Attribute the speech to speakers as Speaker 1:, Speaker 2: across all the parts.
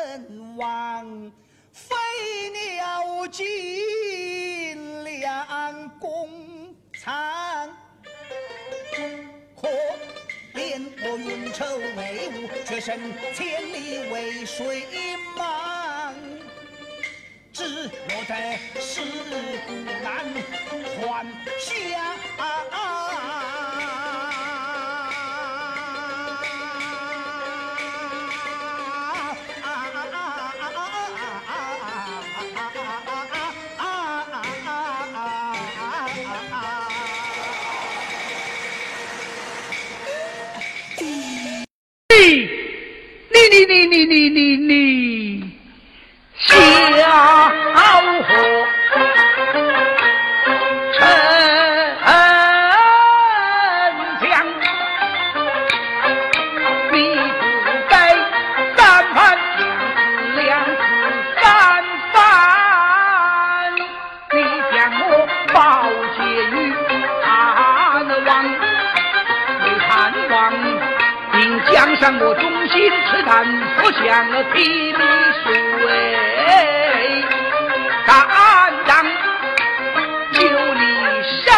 Speaker 1: 谋臣王，飞鸟尽，两公残。可怜我运筹帷幄，却胜千里为水忙。只落得尸骨难还乡。
Speaker 2: 你你你你忠心赤胆，所向披靡水，敢当九里山，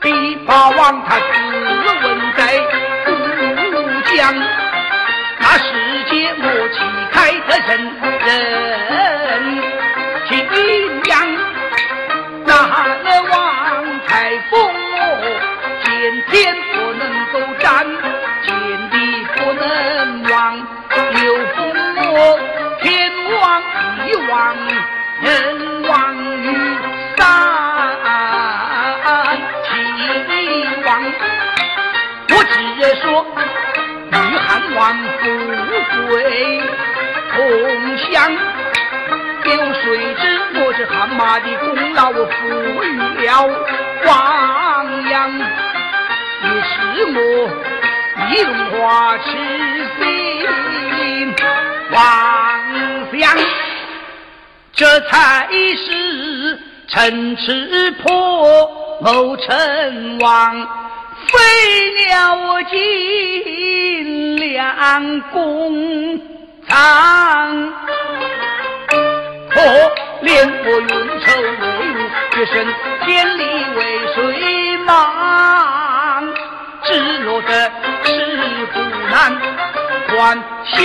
Speaker 2: 比霸王他王，人王于三齐王。我只说与汉王富贵同享，有谁知我是汗马的功劳赋予了王阳。也是我李荣华痴心妄想，这才是城池破，谋臣亡，飞鸟尽，两公残。可怜我运筹帷幄，决胜千里为水忙。只落得尸骨难还乡。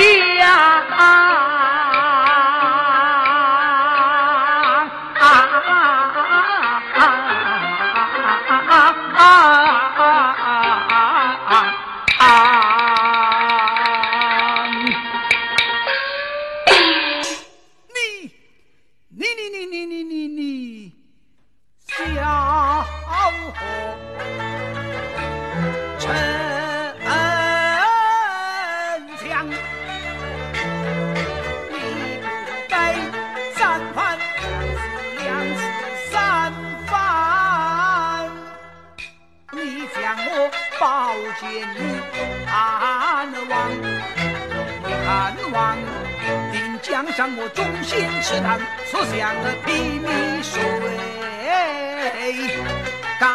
Speaker 2: 啊，江上我忠心赤胆，所向的披靡谁敢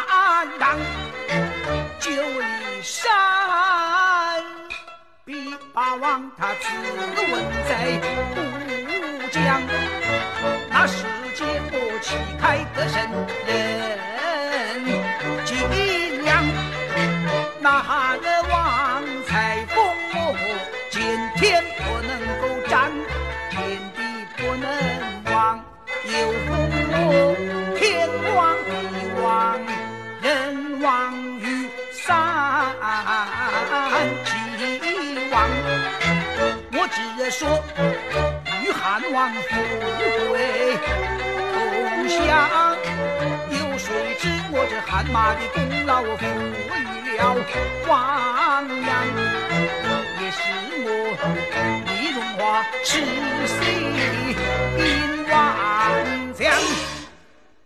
Speaker 2: 当？九里山，比霸王他自刎在乌江，那世界我旗开得胜说与汉王富贵同享，有谁知我这汗马的功劳我赋予了王阳，也是我李荣华痴心因王将，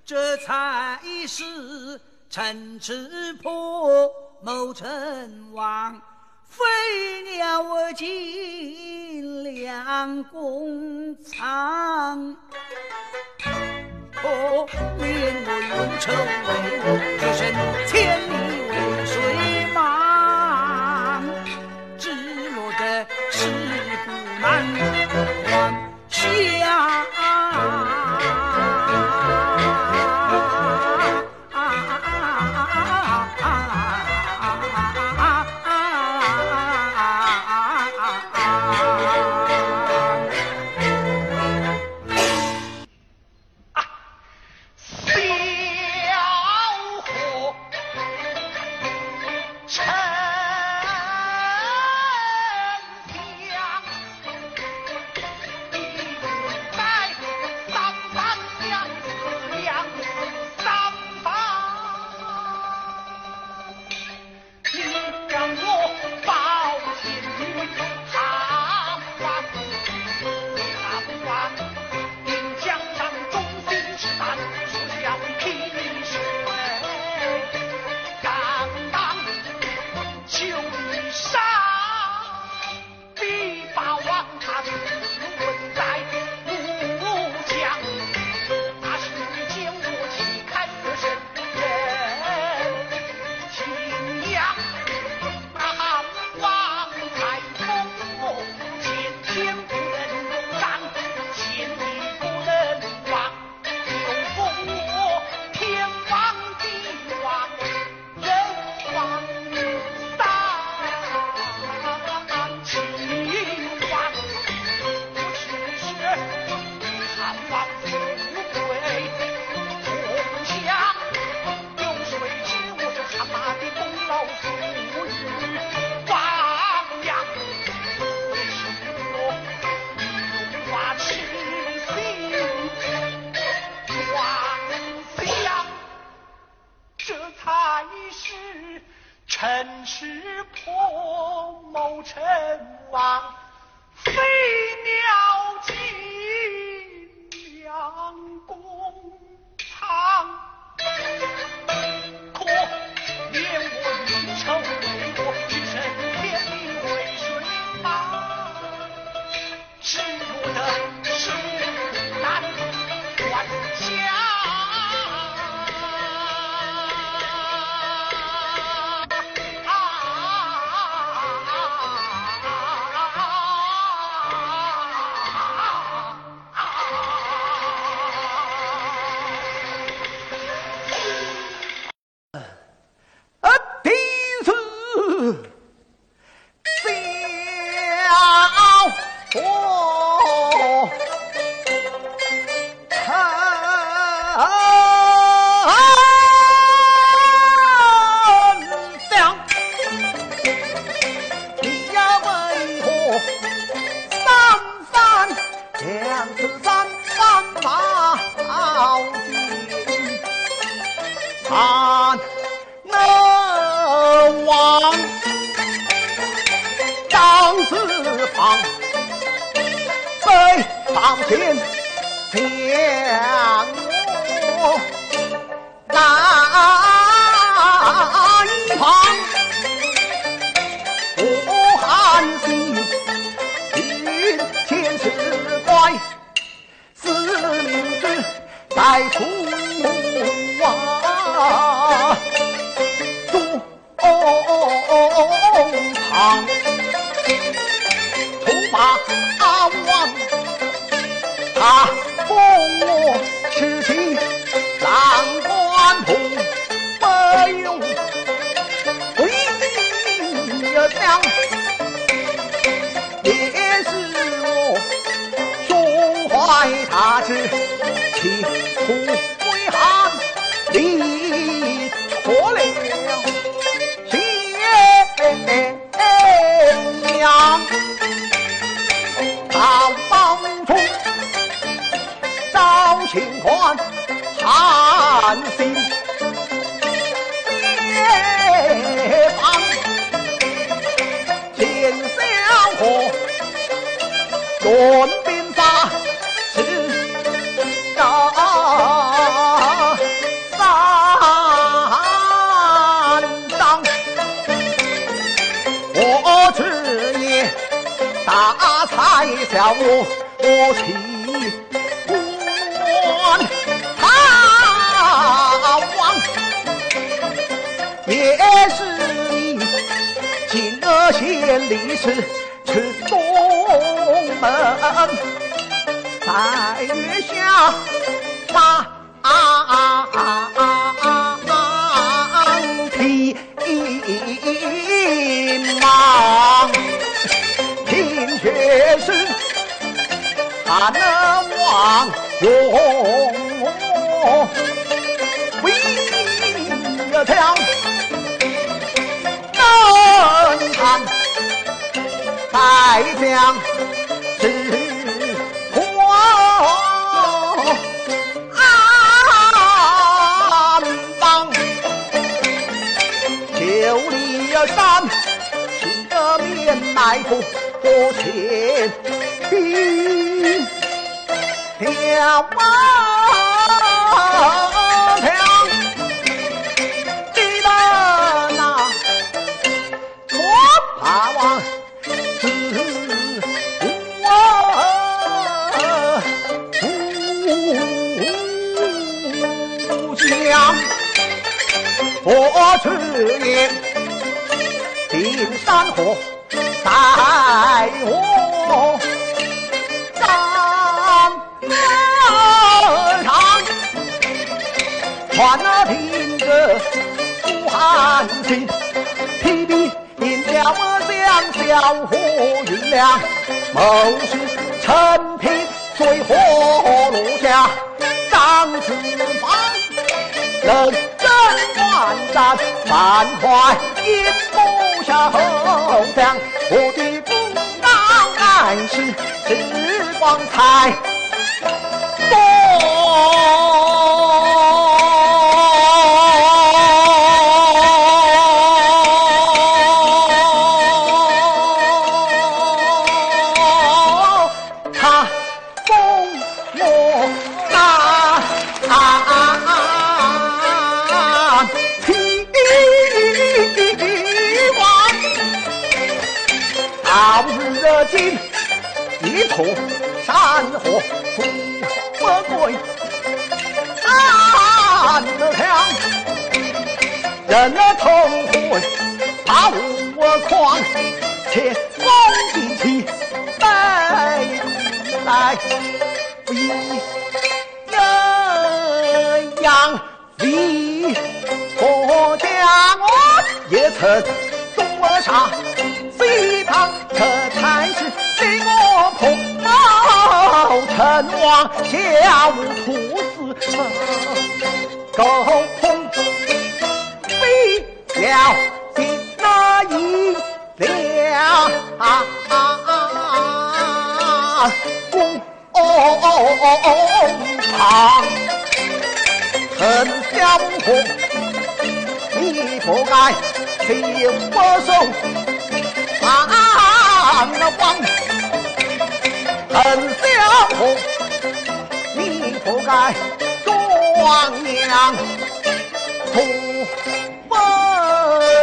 Speaker 2: 这才是城池破谋成王。飞鸟尽良弓藏，可怜我运筹帷幄，只身千里为谁忙？只落得尸骨难还乡。
Speaker 3: 他封我痴情郎官铺，不用为娘，也是我胸怀大志，企图汉心解放，见相和，论兵法是张三章，我只言。大才小我我千里驰去东门，在月下把。埋伏。我前兵条马条，记得那我怕王子我将，我只言定山河。寒心，提笔引了我将小火云亮，谋士陈平水火落下，张子芳人真万战，万快一步下后将。我的功劳乃是日光彩多，人同会把我狂，且风进起北来一阴阳为国家我也曾东而杀。西堂这才是给我碰到成王家务土司沟不松。啊！王
Speaker 1: 恨小红，你不该装娘不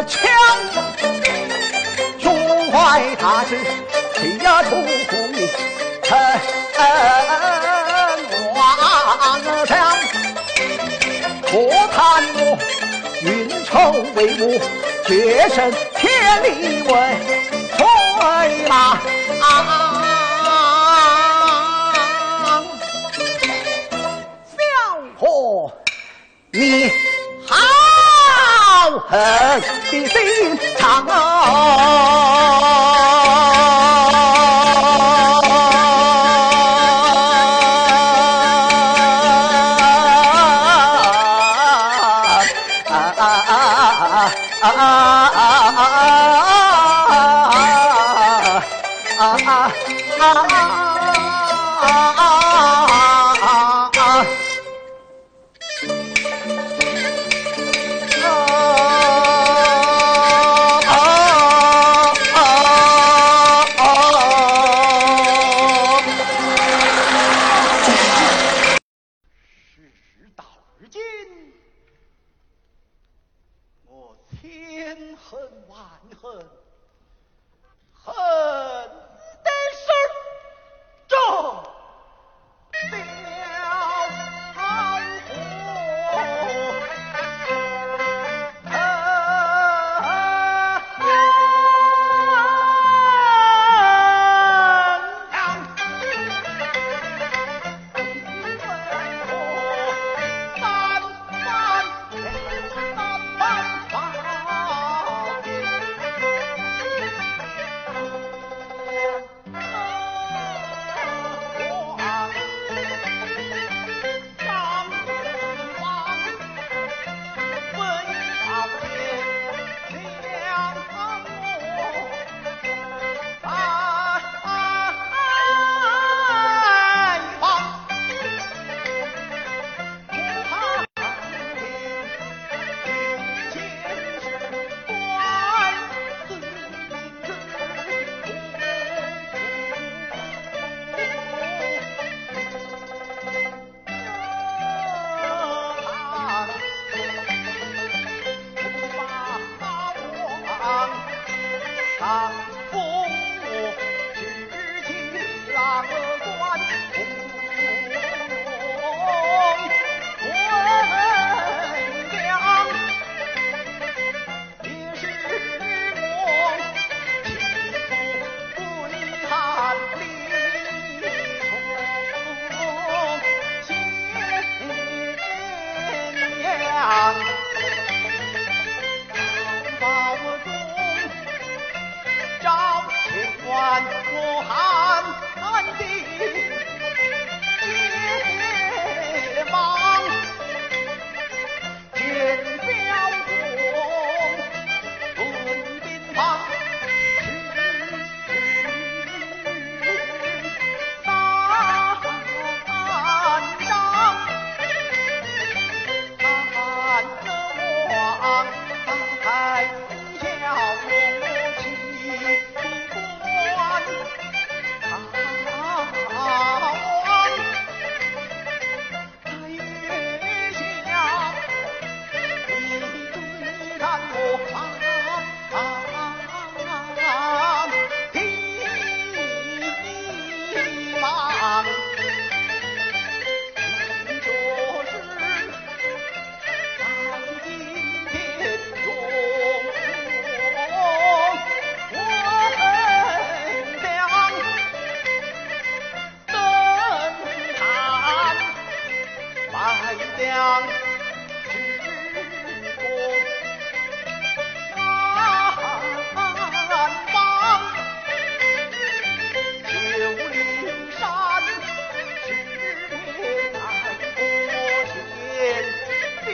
Speaker 1: 强，胸怀大志，气呀出你陈王强，可叹我为我，决胜千里为催马。小
Speaker 3: 啊啊啊啊啊！他拜将之功，南方九灵山，十面爱国前兵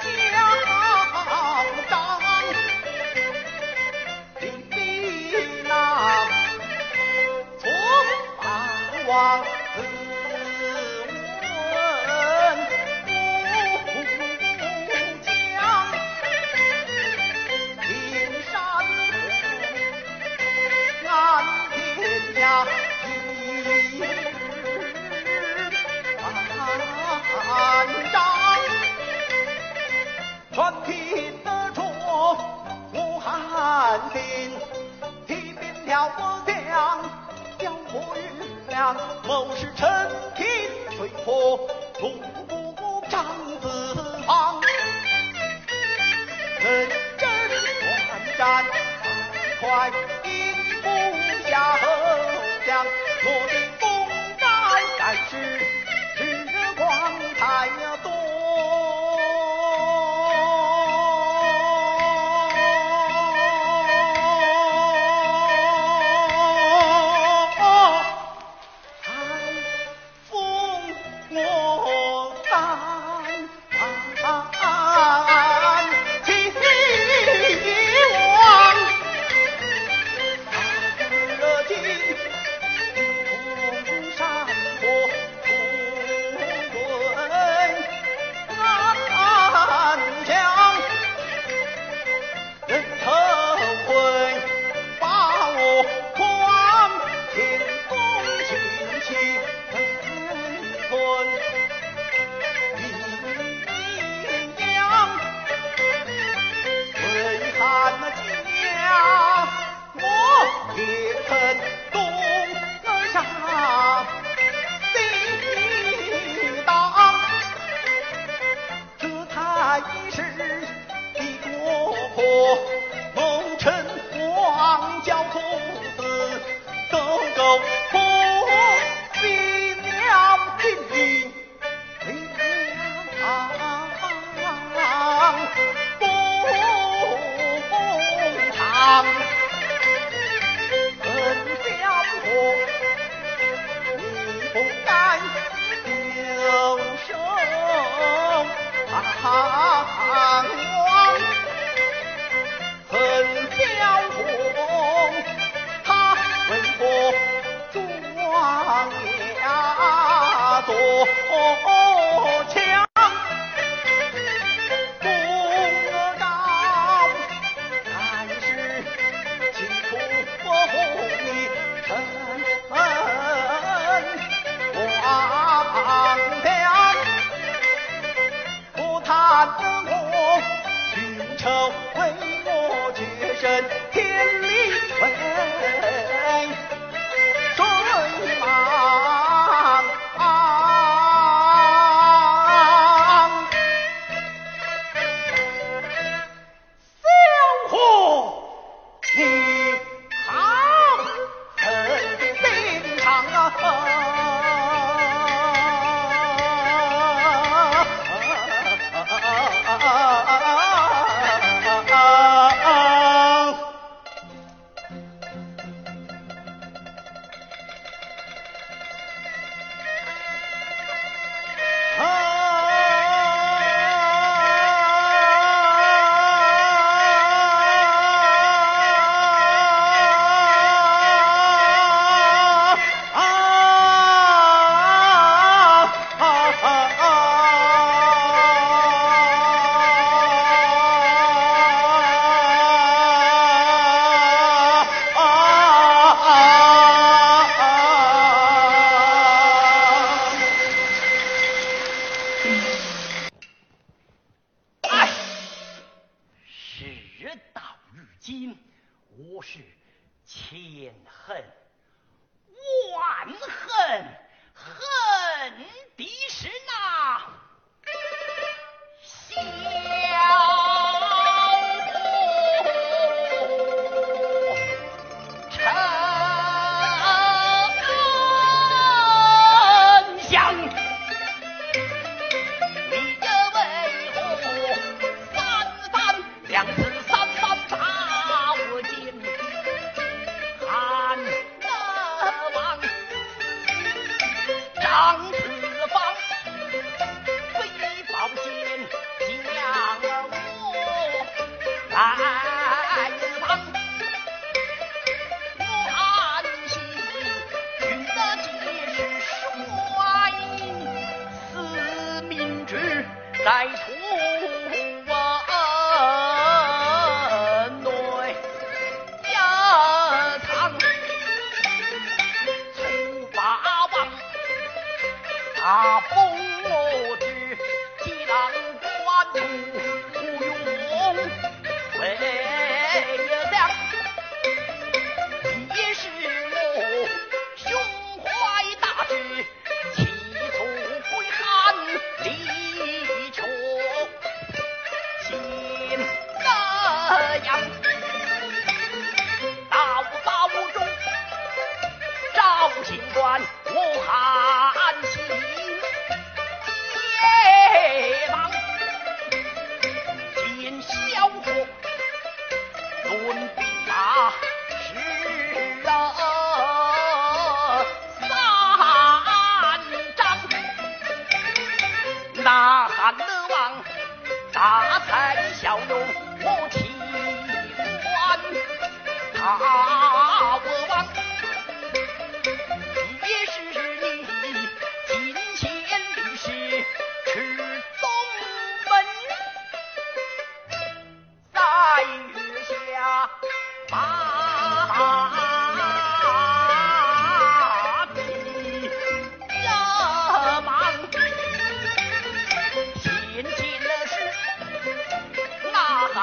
Speaker 3: 将张，领兵郎从王汉兵提兵了我将江我运粮谋士陈平随破渡国张子房认真观战快兵攻下河江定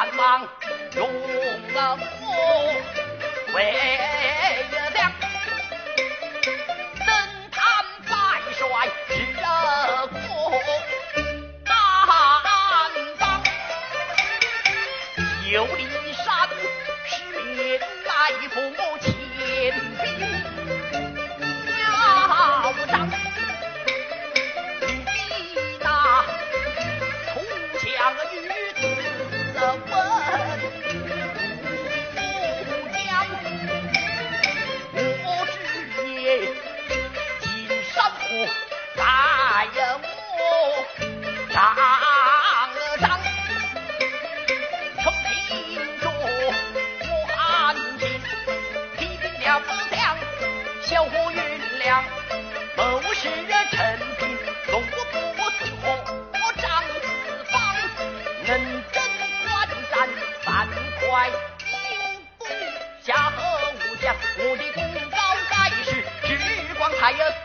Speaker 3: 繁忙用了我为娘，登坛拜帅是个担当，九里山十名来父。highest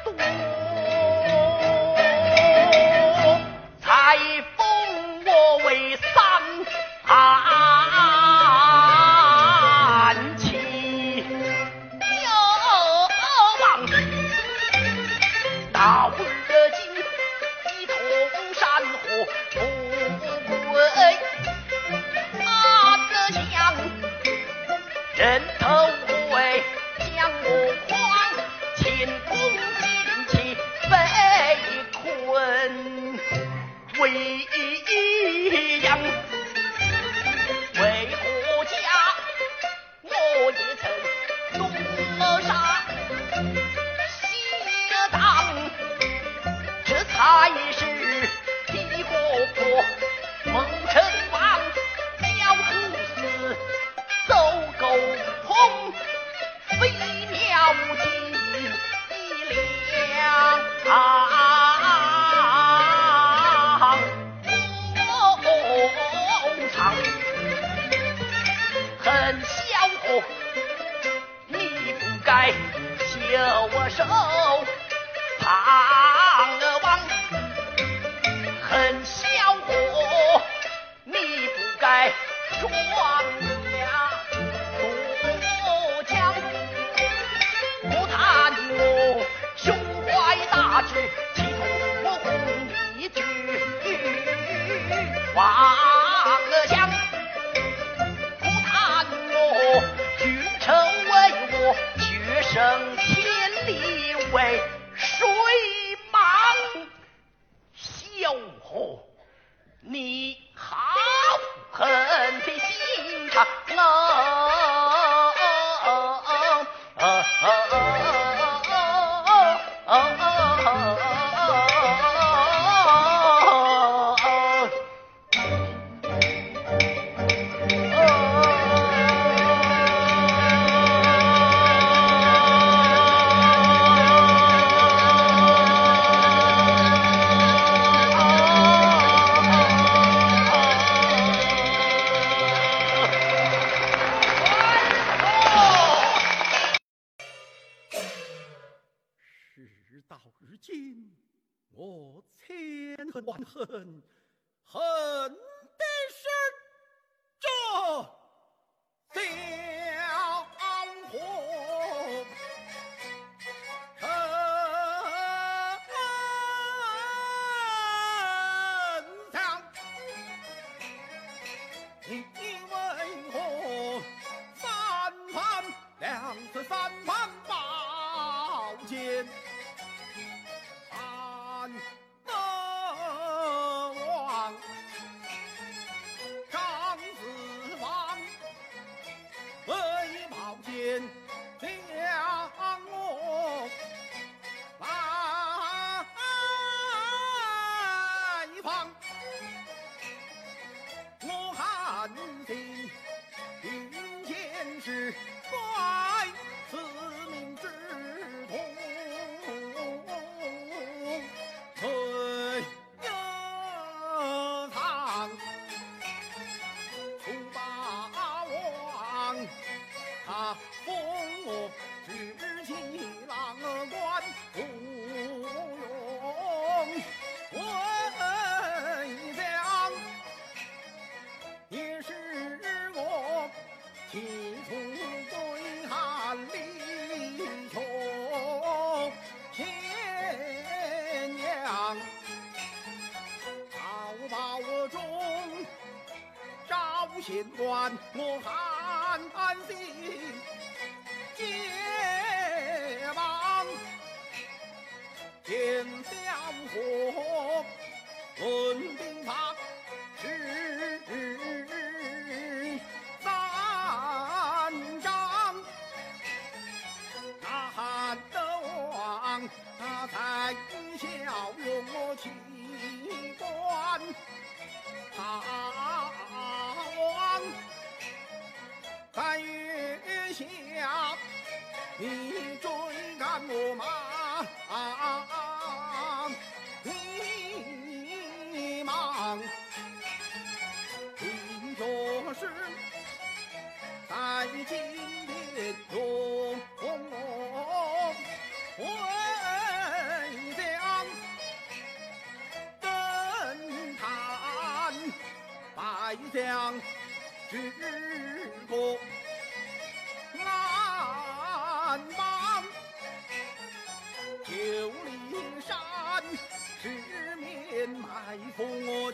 Speaker 3: 恨万恨，赵县官，我汉心。结盟，见小伙论兵法之国安邦，九里山十面埋伏我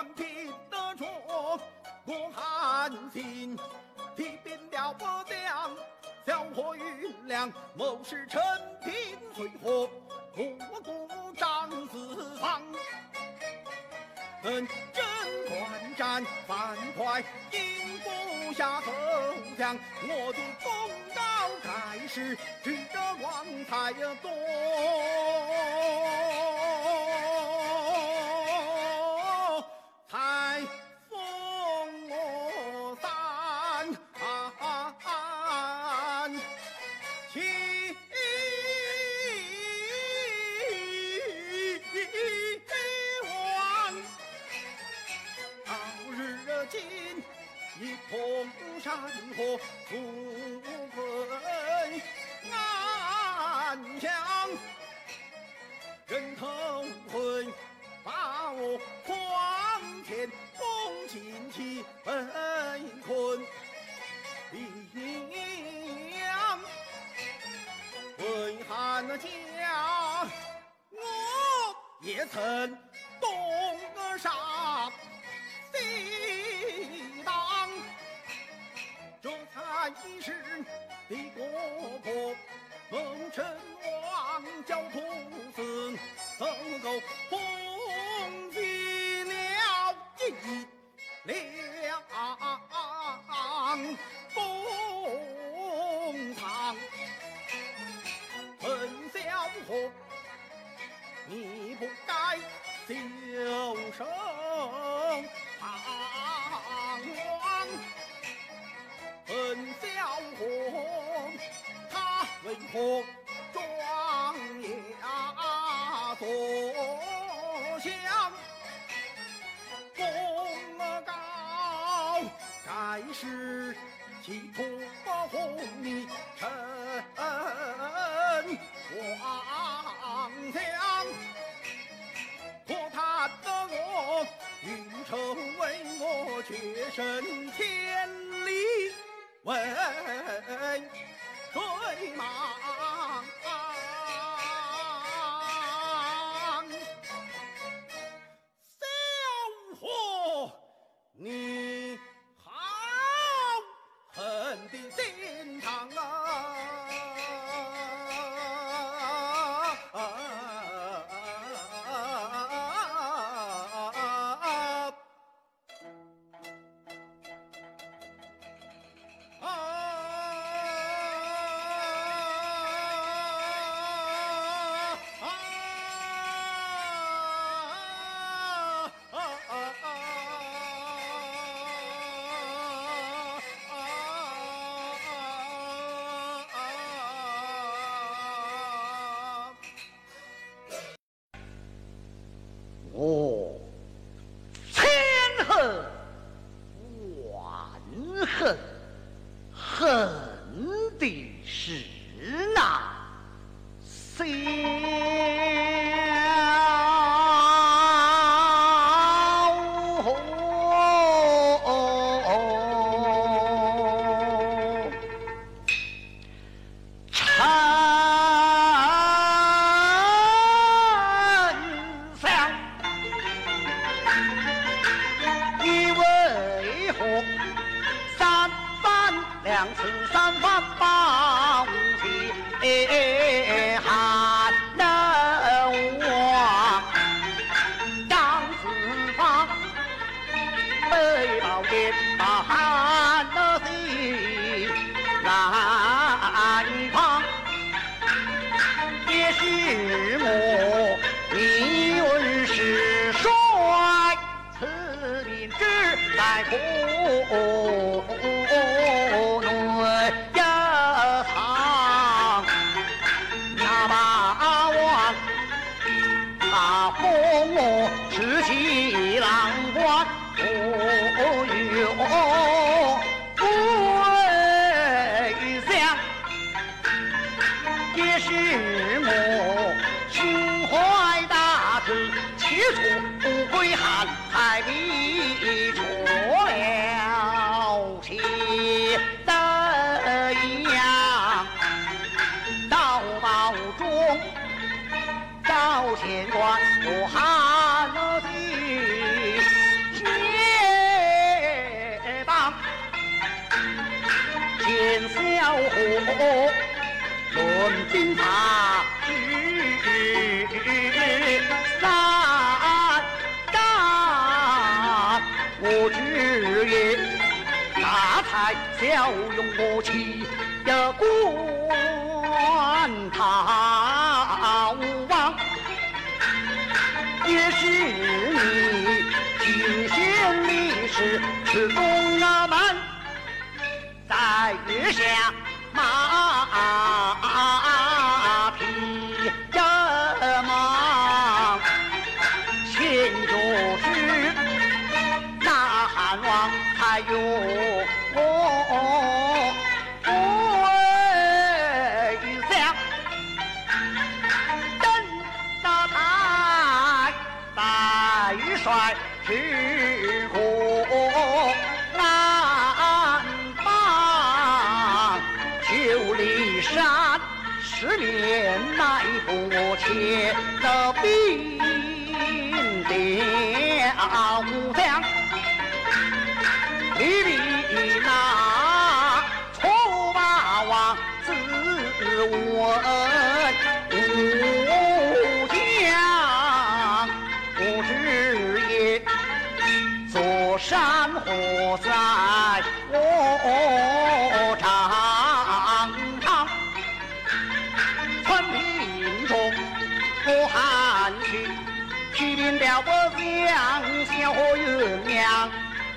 Speaker 3: 全凭得着。我汉心，提兵了不将，小火云亮，谋士陈平随火，我故张子房。嗯，贞观战樊哙应不下投降，我的功高盖世，值得王才多。山河，富贵安享。人头会把我狂天攻进去被困阳，为汉家，我也曾东杀西一世的国破，龙城王教徒子怎够封地了一两公堂？陈小虎，你不该
Speaker 1: 袖手。起呀关逃亡也是你尽心力士出东阿门在月下马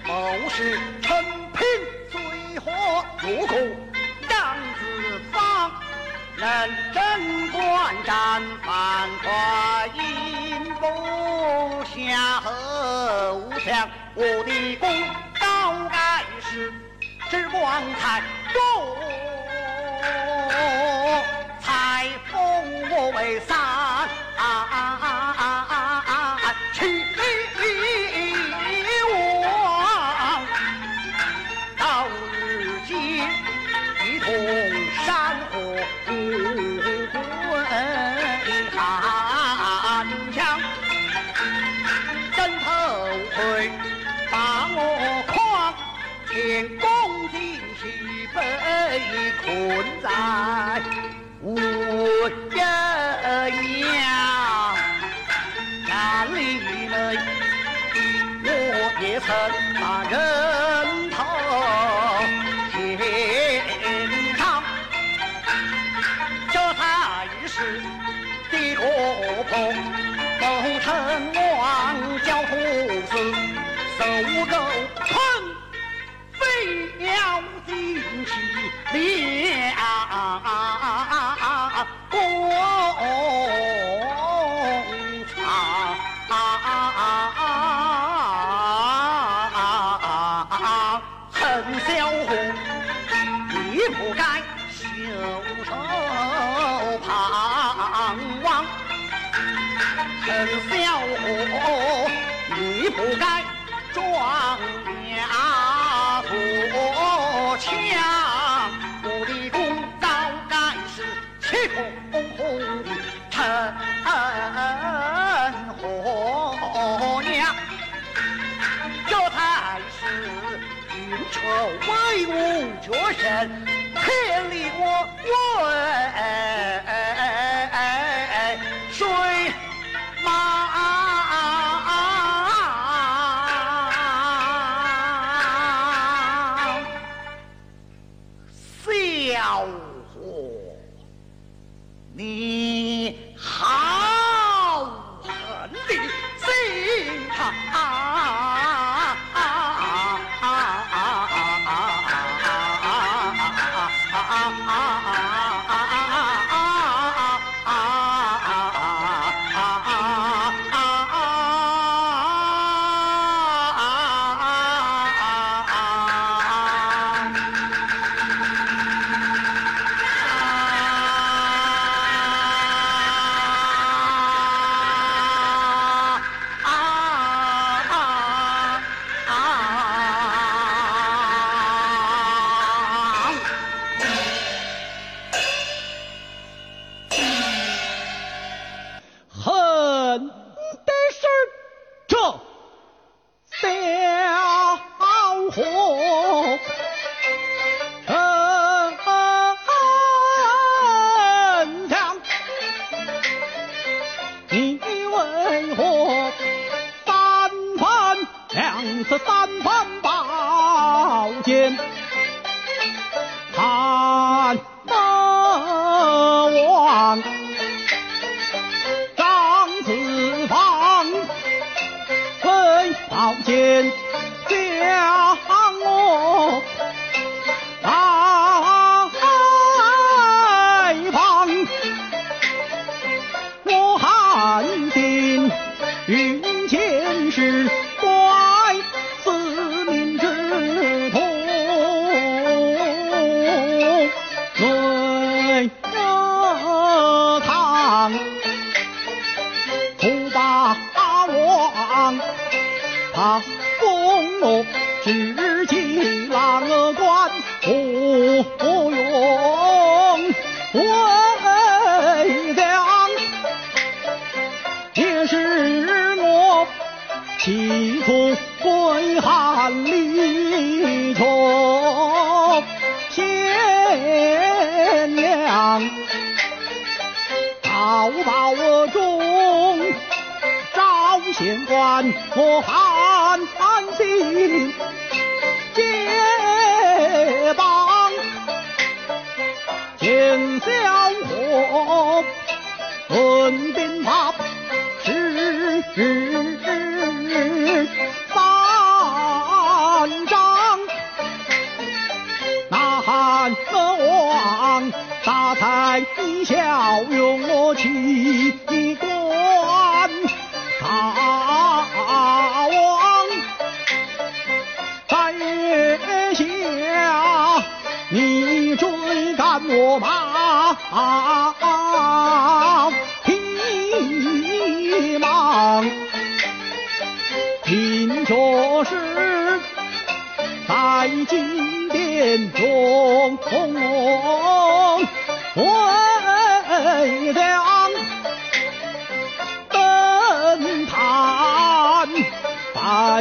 Speaker 1: 谋事成，平随火如故；杨子方能征惯战，华观阴部下河相，我的功高盖世，只光彩多。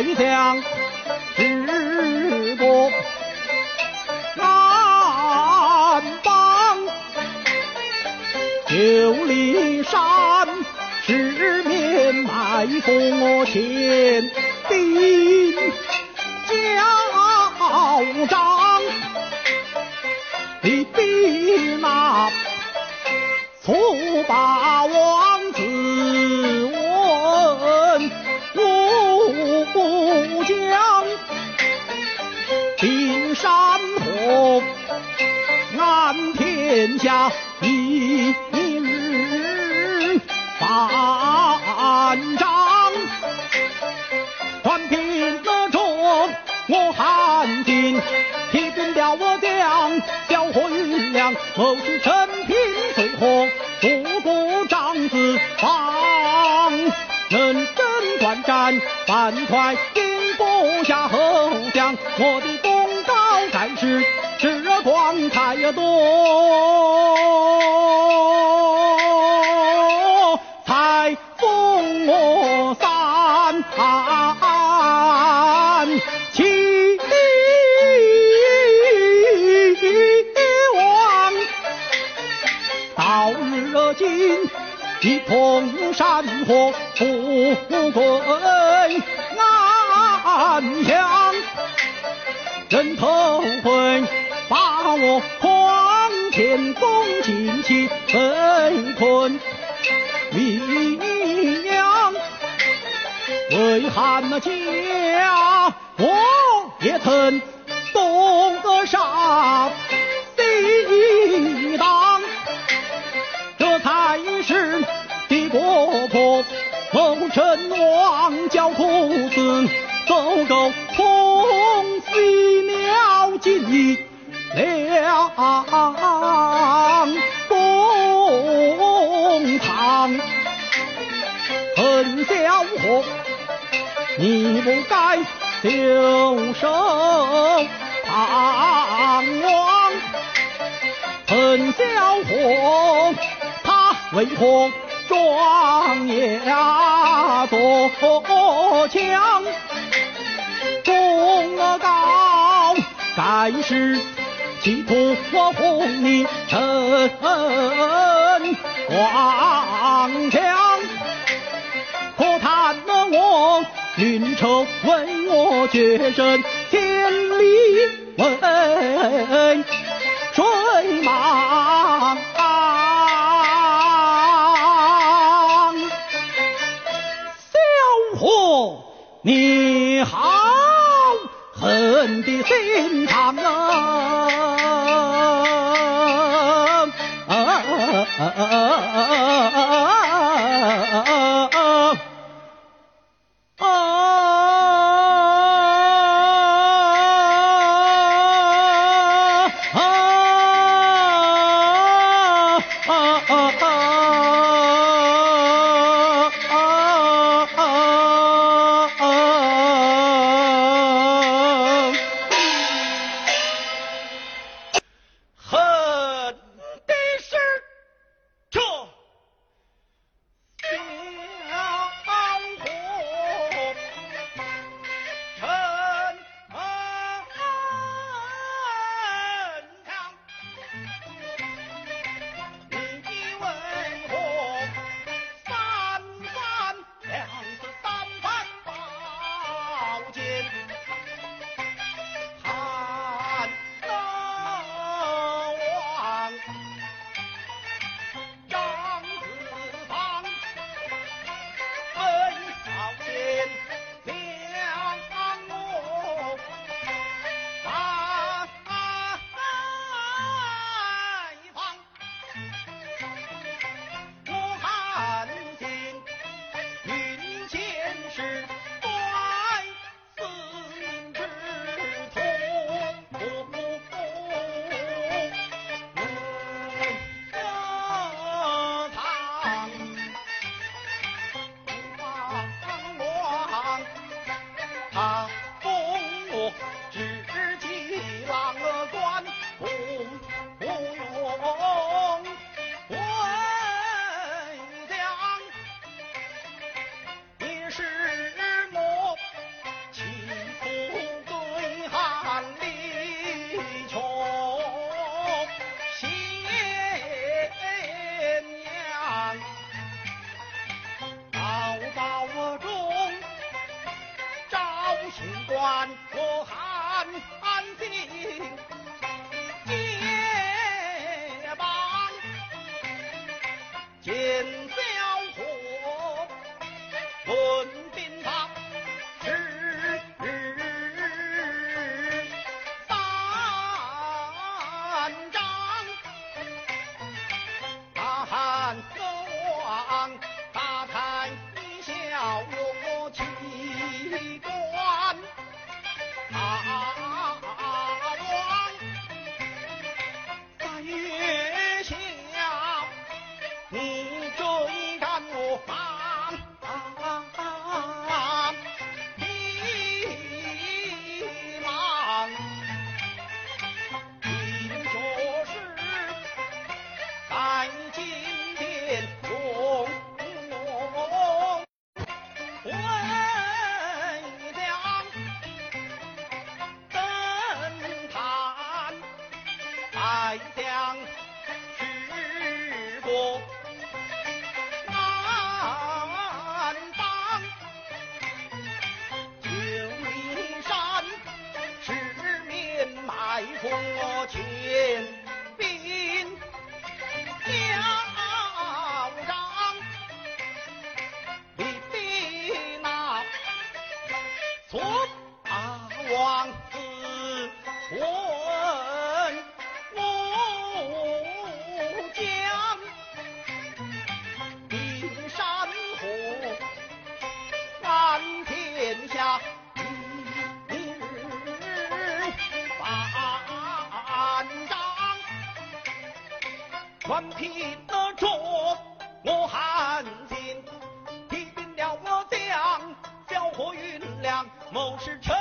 Speaker 1: 你
Speaker 4: 将
Speaker 3: 治国安邦，九里山十面埋伏我天地。被困密阳，为汉那家我也曾懂得杀抵挡。是的国破，谋臣王教徒子，走狗空西鸟尽一两为何庄牙做枪？功高盖世，企图我哄你成王强。可叹我运筹为我决胜 Oh. 安定。顽皮的捉我韩信提兵了我将交火运粮谋事成